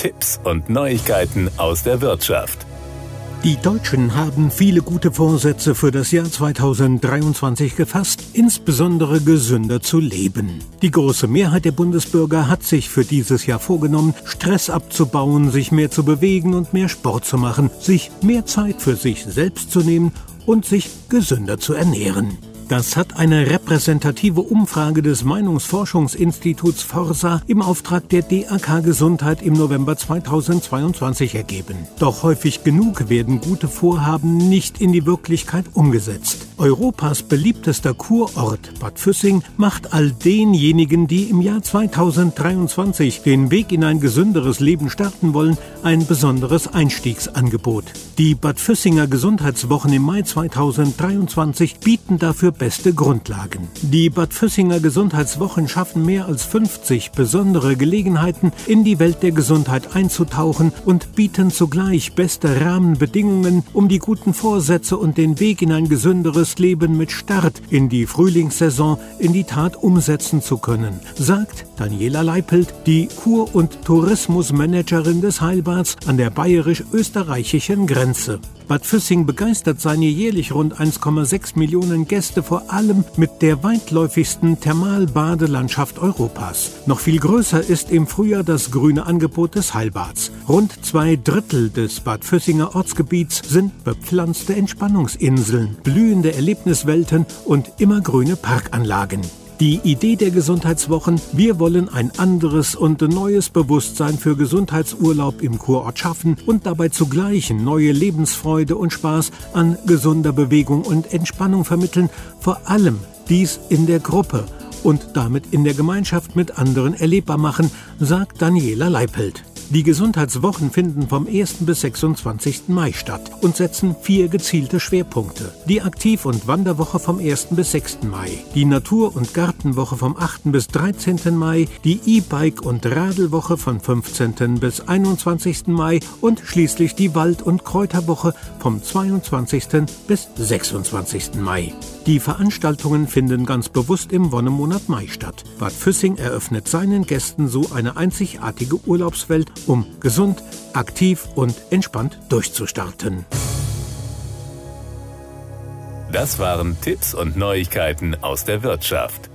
Tipps und Neuigkeiten aus der Wirtschaft. Die Deutschen haben viele gute Vorsätze für das Jahr 2023 gefasst, insbesondere gesünder zu leben. Die große Mehrheit der Bundesbürger hat sich für dieses Jahr vorgenommen, Stress abzubauen, sich mehr zu bewegen und mehr Sport zu machen, sich mehr Zeit für sich selbst zu nehmen und sich gesünder zu ernähren. Das hat eine repräsentative Umfrage des Meinungsforschungsinstituts Forsa im Auftrag der DAK Gesundheit im November 2022 ergeben. Doch häufig genug werden gute Vorhaben nicht in die Wirklichkeit umgesetzt. Europas beliebtester Kurort Bad Füssing macht all denjenigen, die im Jahr 2023 den Weg in ein gesünderes Leben starten wollen, ein besonderes Einstiegsangebot. Die Bad Füssinger Gesundheitswochen im Mai 2023 bieten dafür beste Grundlagen. Die Bad Füssinger Gesundheitswochen schaffen mehr als 50 besondere Gelegenheiten, in die Welt der Gesundheit einzutauchen und bieten zugleich beste Rahmenbedingungen, um die guten Vorsätze und den Weg in ein gesünderes Leben mit Start in die Frühlingssaison in die Tat umsetzen zu können, sagt Daniela Leipelt, die Kur- und Tourismusmanagerin des Heilbads an der bayerisch-österreichischen Grenze. Bad Füssing begeistert seine jährlich rund 1,6 Millionen Gäste vor allem mit der weitläufigsten Thermalbadelandschaft Europas. Noch viel größer ist im Frühjahr das grüne Angebot des Heilbads. Rund zwei Drittel des Bad Füssinger Ortsgebiets sind bepflanzte Entspannungsinseln, blühende Erlebniswelten und immergrüne Parkanlagen. Die Idee der Gesundheitswochen, wir wollen ein anderes und neues Bewusstsein für Gesundheitsurlaub im Kurort schaffen und dabei zugleich neue Lebensfreude und Spaß an gesunder Bewegung und Entspannung vermitteln, vor allem dies in der Gruppe und damit in der Gemeinschaft mit anderen erlebbar machen, sagt Daniela Leipelt. Die Gesundheitswochen finden vom 1. bis 26. Mai statt und setzen vier gezielte Schwerpunkte. Die Aktiv- und Wanderwoche vom 1. bis 6. Mai, die Natur- und Gartenwoche vom 8. bis 13. Mai, die E-Bike- und Radelwoche von 15. bis 21. Mai und schließlich die Wald- und Kräuterwoche vom 22. bis 26. Mai. Die Veranstaltungen finden ganz bewusst im Wonnemonat Mai statt. Bad Füssing eröffnet seinen Gästen so eine einzigartige Urlaubswelt, um gesund, aktiv und entspannt durchzustarten. Das waren Tipps und Neuigkeiten aus der Wirtschaft.